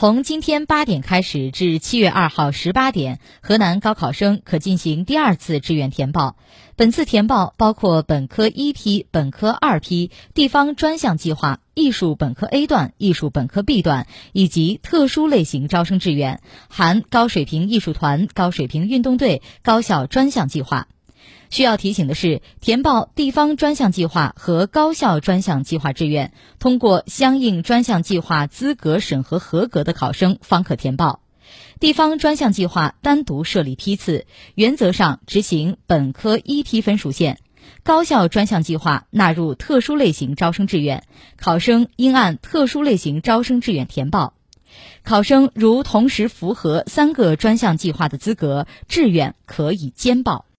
从今天八点开始至七月二号十八点，河南高考生可进行第二次志愿填报。本次填报包括本科一批、本科二批、地方专项计划、艺术本科 A 段、艺术本科 B 段以及特殊类型招生志愿，含高水平艺术团、高水平运动队、高校专项计划。需要提醒的是，填报地方专项计划和高校专项计划志愿，通过相应专项计划资格审核合格的考生方可填报。地方专项计划单独设立批次，原则上执行本科一批分数线；高校专项计划纳入特殊类型招生志愿，考生应按特殊类型招生志愿填报。考生如同时符合三个专项计划的资格，志愿可以兼报。